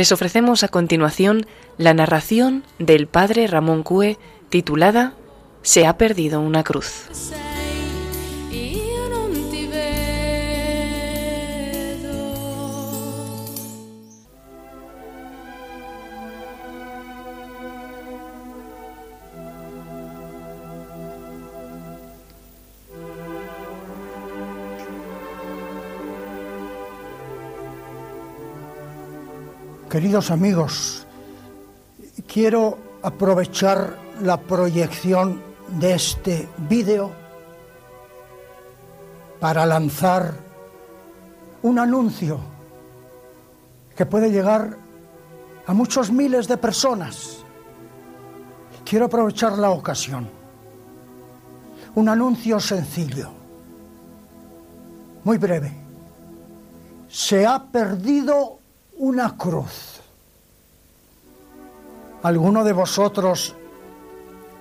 Les ofrecemos a continuación la narración del padre Ramón Cue titulada Se ha perdido una cruz. Queridos amigos, quiero aprovechar la proyección de este vídeo para lanzar un anuncio que puede llegar a muchos miles de personas. Quiero aprovechar la ocasión. Un anuncio sencillo, muy breve. Se ha perdido una cruz. ¿Alguno de vosotros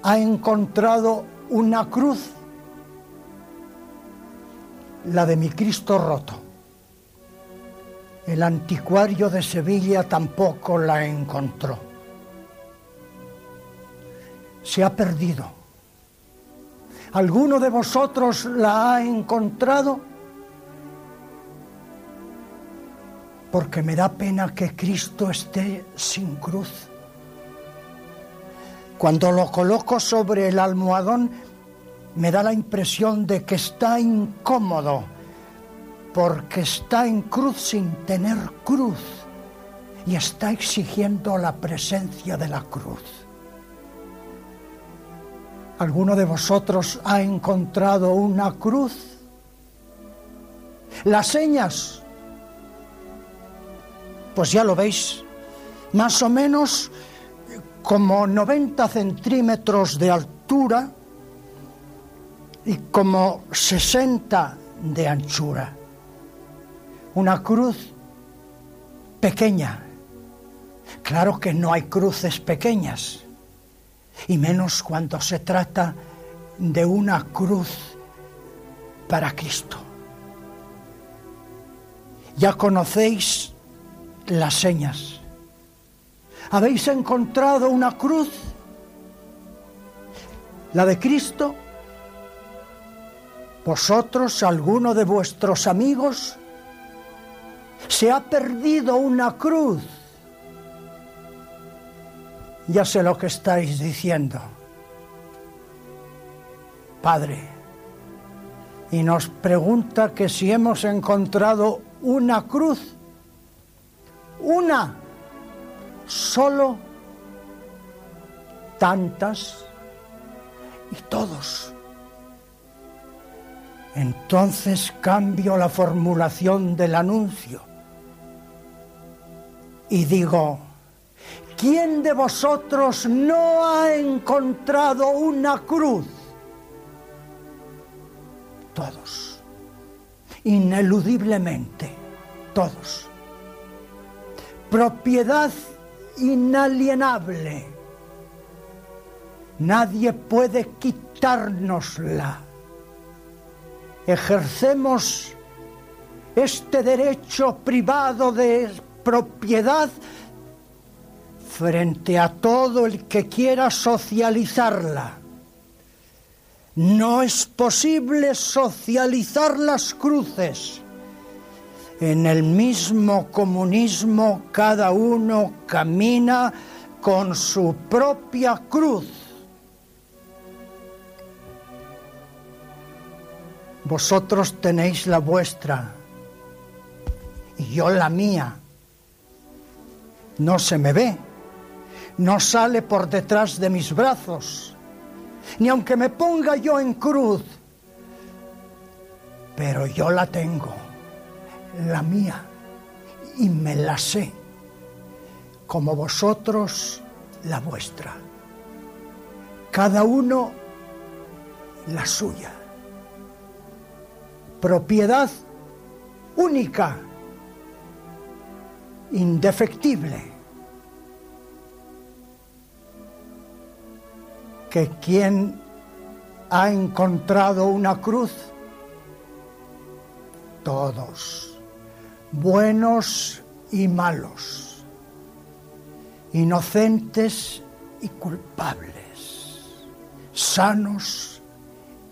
ha encontrado una cruz? La de mi Cristo roto. El anticuario de Sevilla tampoco la encontró. Se ha perdido. ¿Alguno de vosotros la ha encontrado? Porque me da pena que Cristo esté sin cruz. Cuando lo coloco sobre el almohadón, me da la impresión de que está incómodo, porque está en cruz sin tener cruz y está exigiendo la presencia de la cruz. ¿Alguno de vosotros ha encontrado una cruz? Las señas pues ya lo veis, más o menos como 90 centímetros de altura y como 60 de anchura. Una cruz pequeña. Claro que no hay cruces pequeñas, y menos cuando se trata de una cruz para Cristo. Ya conocéis las señas. ¿Habéis encontrado una cruz? ¿La de Cristo? ¿Vosotros, alguno de vuestros amigos, se ha perdido una cruz? Ya sé lo que estáis diciendo. Padre, y nos pregunta que si hemos encontrado una cruz una, solo, tantas y todos. Entonces cambio la formulación del anuncio y digo, ¿quién de vosotros no ha encontrado una cruz? Todos, ineludiblemente, todos propiedad inalienable. Nadie puede quitárnosla. Ejercemos este derecho privado de propiedad frente a todo el que quiera socializarla. No es posible socializar las cruces en el mismo comunismo cada uno camina con su propia cruz. Vosotros tenéis la vuestra y yo la mía. No se me ve, no sale por detrás de mis brazos, ni aunque me ponga yo en cruz, pero yo la tengo la mía y me la sé, como vosotros la vuestra. Cada uno la suya. Propiedad única, indefectible. Que quien ha encontrado una cruz, todos buenos y malos, inocentes y culpables, sanos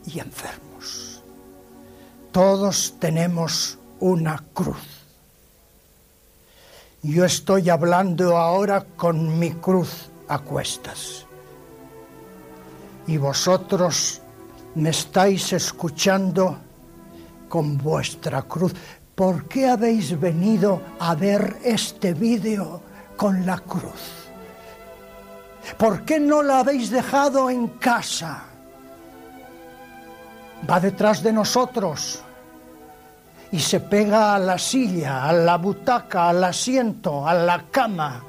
y enfermos. Todos tenemos una cruz. Yo estoy hablando ahora con mi cruz a cuestas. Y vosotros me estáis escuchando con vuestra cruz. ¿Por qué habéis venido a ver este vídeo con la cruz? ¿Por qué no la habéis dejado en casa? Va detrás de nosotros y se pega a la silla, a la butaca, al asiento, a la cama.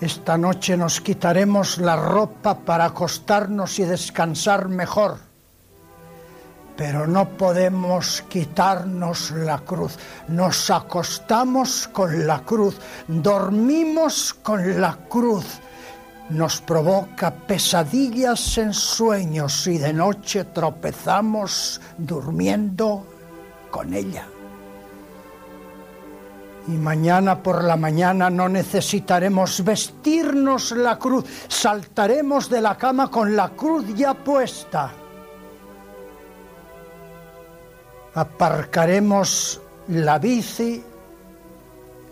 Esta noche nos quitaremos la ropa para acostarnos y descansar mejor, pero no podemos quitarnos la cruz. Nos acostamos con la cruz, dormimos con la cruz nos provoca pesadillas en sueños y de noche tropezamos durmiendo con ella. Y mañana por la mañana no necesitaremos vestirnos la cruz, saltaremos de la cama con la cruz ya puesta. Aparcaremos la bici,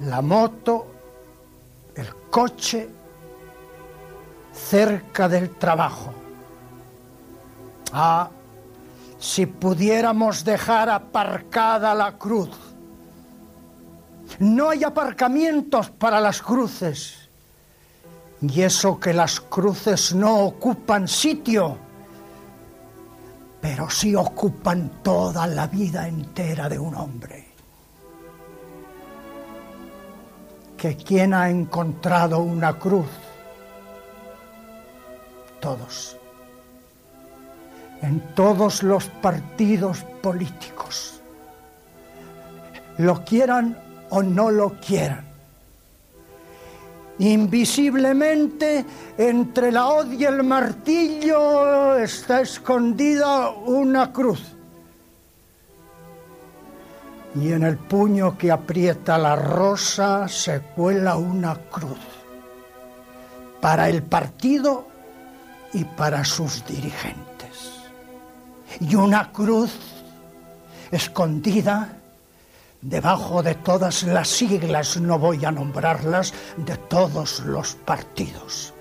la moto, el coche cerca del trabajo. Ah, si pudiéramos dejar aparcada la cruz. No hay aparcamientos para las cruces. Y eso que las cruces no ocupan sitio, pero sí ocupan toda la vida entera de un hombre. Que quien ha encontrado una cruz todos, en todos los partidos políticos, lo quieran o no lo quieran. Invisiblemente entre la hoz y el martillo está escondida una cruz. Y en el puño que aprieta la rosa se cuela una cruz. Para el partido y para sus dirigentes. Y una cruz escondida debajo de todas las siglas, no voy a nombrarlas, de todos los partidos.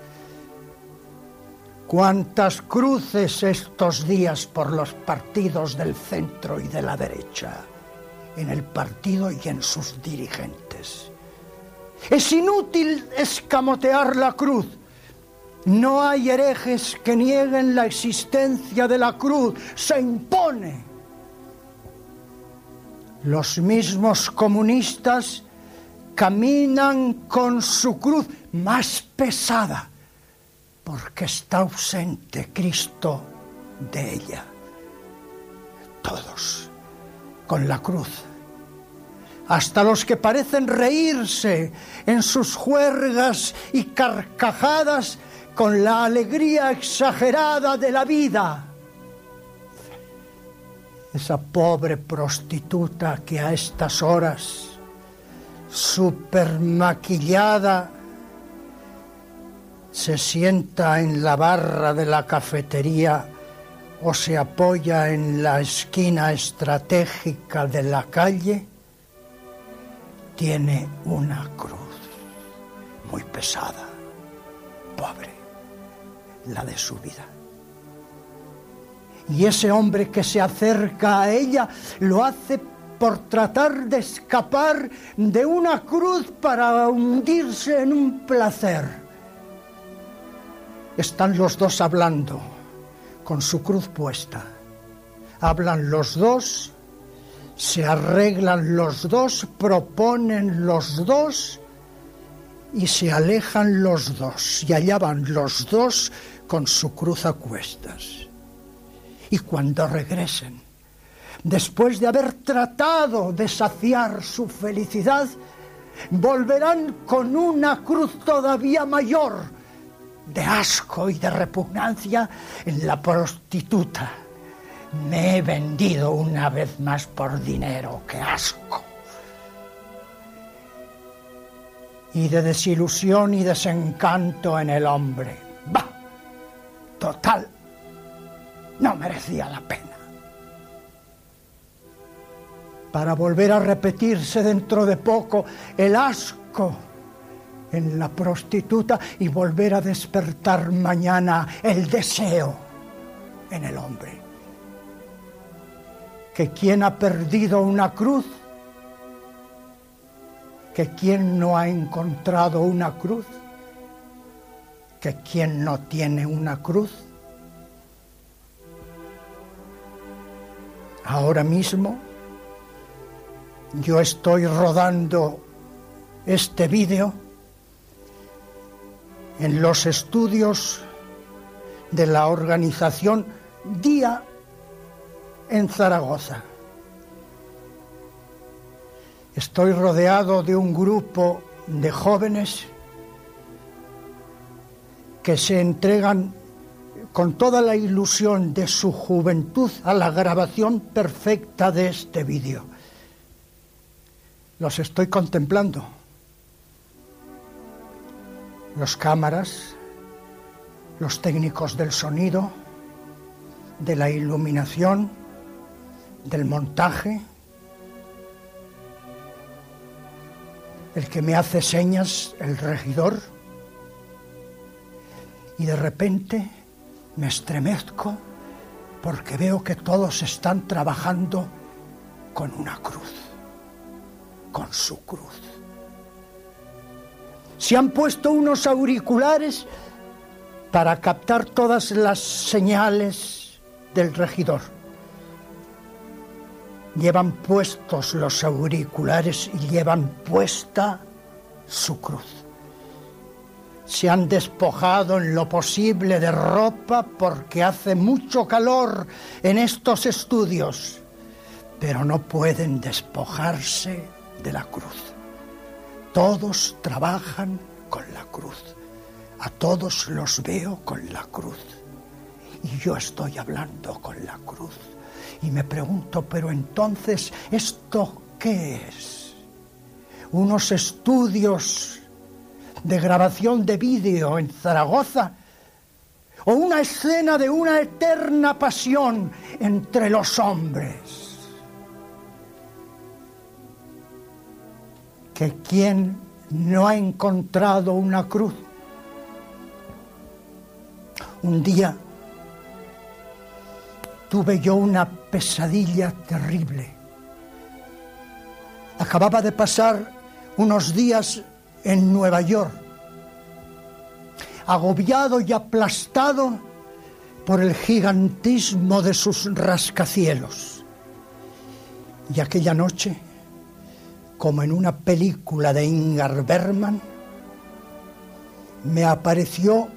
¿Cuántas cruces estos días por los partidos del centro y de la derecha, en el partido y en sus dirigentes? Es inútil escamotear la cruz no hay herejes que nieguen la existencia de la cruz, se impone. Los mismos comunistas caminan con su cruz más pesada porque está ausente Cristo de ella. Todos con la cruz. Hasta los que parecen reírse en sus juergas y carcajadas con la alegría exagerada de la vida. Esa pobre prostituta que a estas horas, super maquillada, se sienta en la barra de la cafetería o se apoya en la esquina estratégica de la calle, tiene una cruz muy pesada, pobre la de su vida. Y ese hombre que se acerca a ella lo hace por tratar de escapar de una cruz para hundirse en un placer. Están los dos hablando con su cruz puesta. Hablan los dos, se arreglan los dos, proponen los dos y se alejan los dos. Y allá van los dos con su cruz a cuestas. Y cuando regresen, después de haber tratado de saciar su felicidad, volverán con una cruz todavía mayor de asco y de repugnancia en la prostituta. Me he vendido una vez más por dinero, qué asco. y de desilusión y desencanto en el hombre. ¡Bah! Total, no merecía la pena. Para volver a repetirse dentro de poco el asco en la prostituta y volver a despertar mañana el deseo en el hombre. Que quien ha perdido una cruz que quien no ha encontrado una cruz, que quien no tiene una cruz, ahora mismo yo estoy rodando este vídeo en los estudios de la organización Día en Zaragoza. Estoy rodeado de un grupo de jóvenes que se entregan con toda la ilusión de su juventud a la grabación perfecta de este vídeo. Los estoy contemplando. Los cámaras, los técnicos del sonido, de la iluminación, del montaje, el que me hace señas, el regidor, y de repente me estremezco porque veo que todos están trabajando con una cruz, con su cruz. Se han puesto unos auriculares para captar todas las señales del regidor llevan puestos los auriculares y llevan puesta su cruz. Se han despojado en lo posible de ropa porque hace mucho calor en estos estudios, pero no pueden despojarse de la cruz. Todos trabajan con la cruz. A todos los veo con la cruz. Y yo estoy hablando con la cruz. Y me pregunto, pero entonces, ¿esto qué es? Unos estudios de grabación de vídeo en Zaragoza o una escena de una eterna pasión entre los hombres. Que quien no ha encontrado una cruz, un día tuve yo una pesadilla terrible. Acababa de pasar unos días en Nueva York, agobiado y aplastado por el gigantismo de sus rascacielos. Y aquella noche, como en una película de Ingar Bergman, me apareció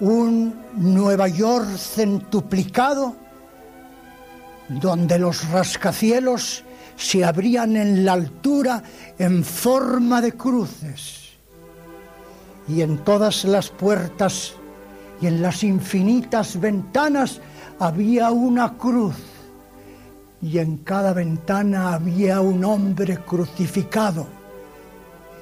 un Nueva York centuplicado, donde los rascacielos se abrían en la altura en forma de cruces, y en todas las puertas y en las infinitas ventanas había una cruz, y en cada ventana había un hombre crucificado.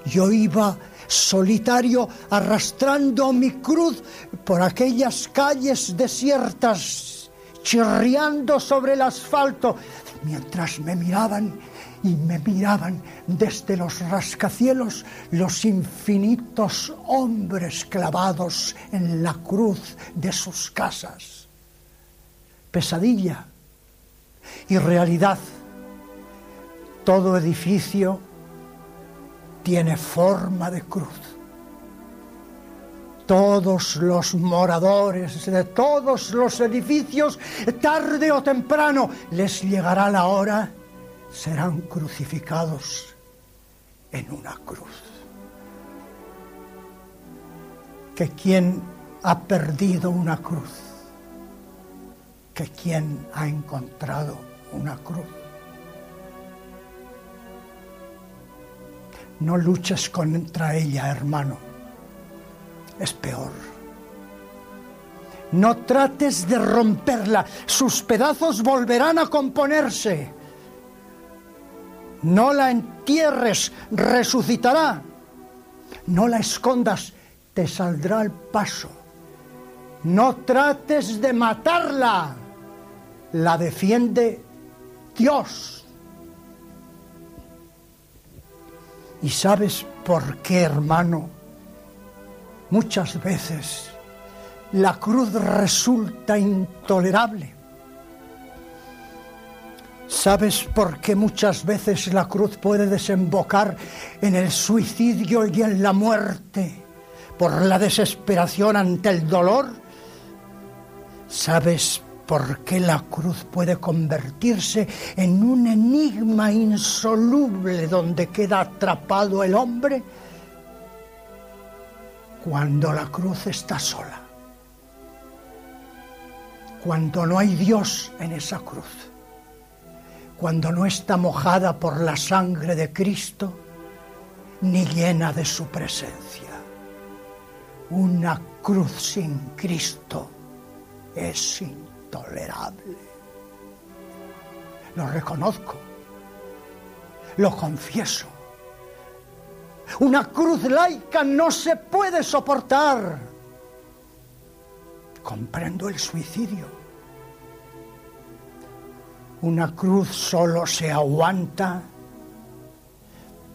Yo iba solitario arrastrando mi cruz por aquellas calles desiertas, chirriando sobre el asfalto, mientras me miraban y me miraban desde los rascacielos los infinitos hombres clavados en la cruz de sus casas. Pesadilla y realidad. Todo edificio tiene forma de cruz. Todos los moradores de todos los edificios, tarde o temprano, les llegará la hora, serán crucificados en una cruz. Que quien ha perdido una cruz, que quien ha encontrado una cruz. No luches contra ella, hermano. Es peor. No trates de romperla. Sus pedazos volverán a componerse. No la entierres, resucitará. No la escondas, te saldrá al paso. No trates de matarla, la defiende Dios. ¿Y sabes por qué, hermano? Muchas veces la cruz resulta intolerable. ¿Sabes por qué muchas veces la cruz puede desembocar en el suicidio y en la muerte? ¿Por la desesperación ante el dolor? ¿Sabes por qué la cruz puede convertirse en un enigma insoluble donde queda atrapado el hombre? Cuando la cruz está sola, cuando no hay Dios en esa cruz cuando no está mojada por la sangre de Cristo ni llena de su presencia. Una cruz sin Cristo es intolerable. Lo reconozco, lo confieso. Una cruz laica no se puede soportar. Comprendo el suicidio una cruz solo se aguanta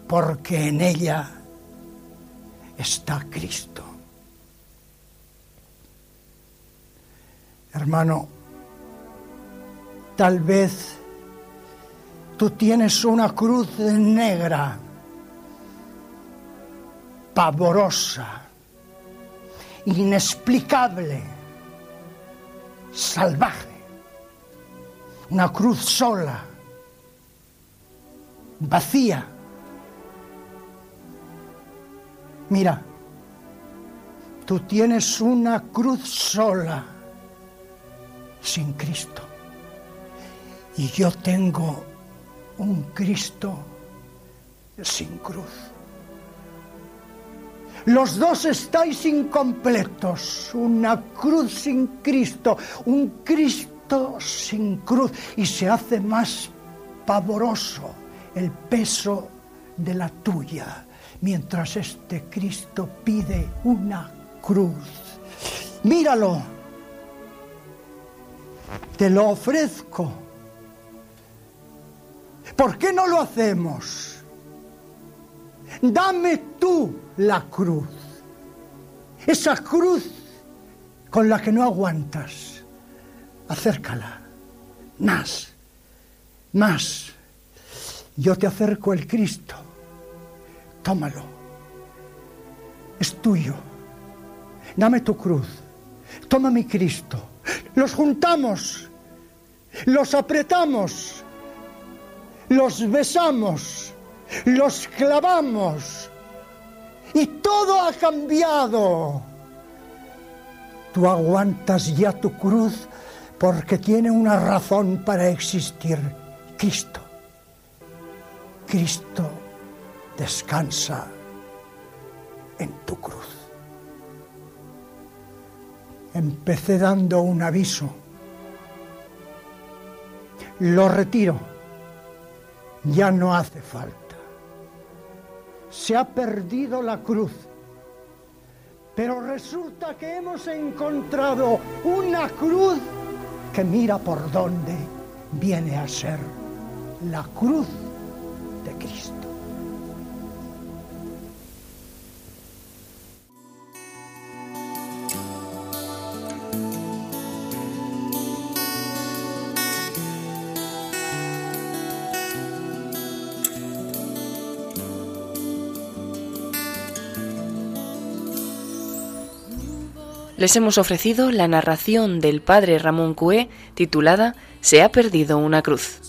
porque en ella está Cristo. Hermano, tal vez tú tienes una cruz negra, pavorosa, inexplicable, salvaje una cruz sola, vacía. Mira, tú tienes una cruz sola, sin Cristo. Y yo tengo un Cristo sin cruz. Los dos estáis incompletos, una cruz sin Cristo, un Cristo sin cruz y se hace más pavoroso el peso de la tuya, mientras este Cristo pide una cruz. Míralo, te lo ofrezco. ¿Por qué no lo hacemos? Dame tú la cruz, esa cruz con la que no aguantas acércala, más, más. Yo te acerco el Cristo, tómalo, es tuyo. Dame tu cruz, toma mi Cristo. Los juntamos, los apretamos, los besamos, los clavamos y todo ha cambiado. Tú aguantas ya tu cruz porque tiene una razón para existir, Cristo. Cristo descansa en tu cruz. Empecé dando un aviso. Lo retiro. Ya no hace falta. Se ha perdido la cruz. Pero resulta que hemos encontrado una cruz que mira por dónde viene a ser la cruz de Cristo. Les hemos ofrecido la narración del padre Ramón Cue titulada Se ha perdido una cruz.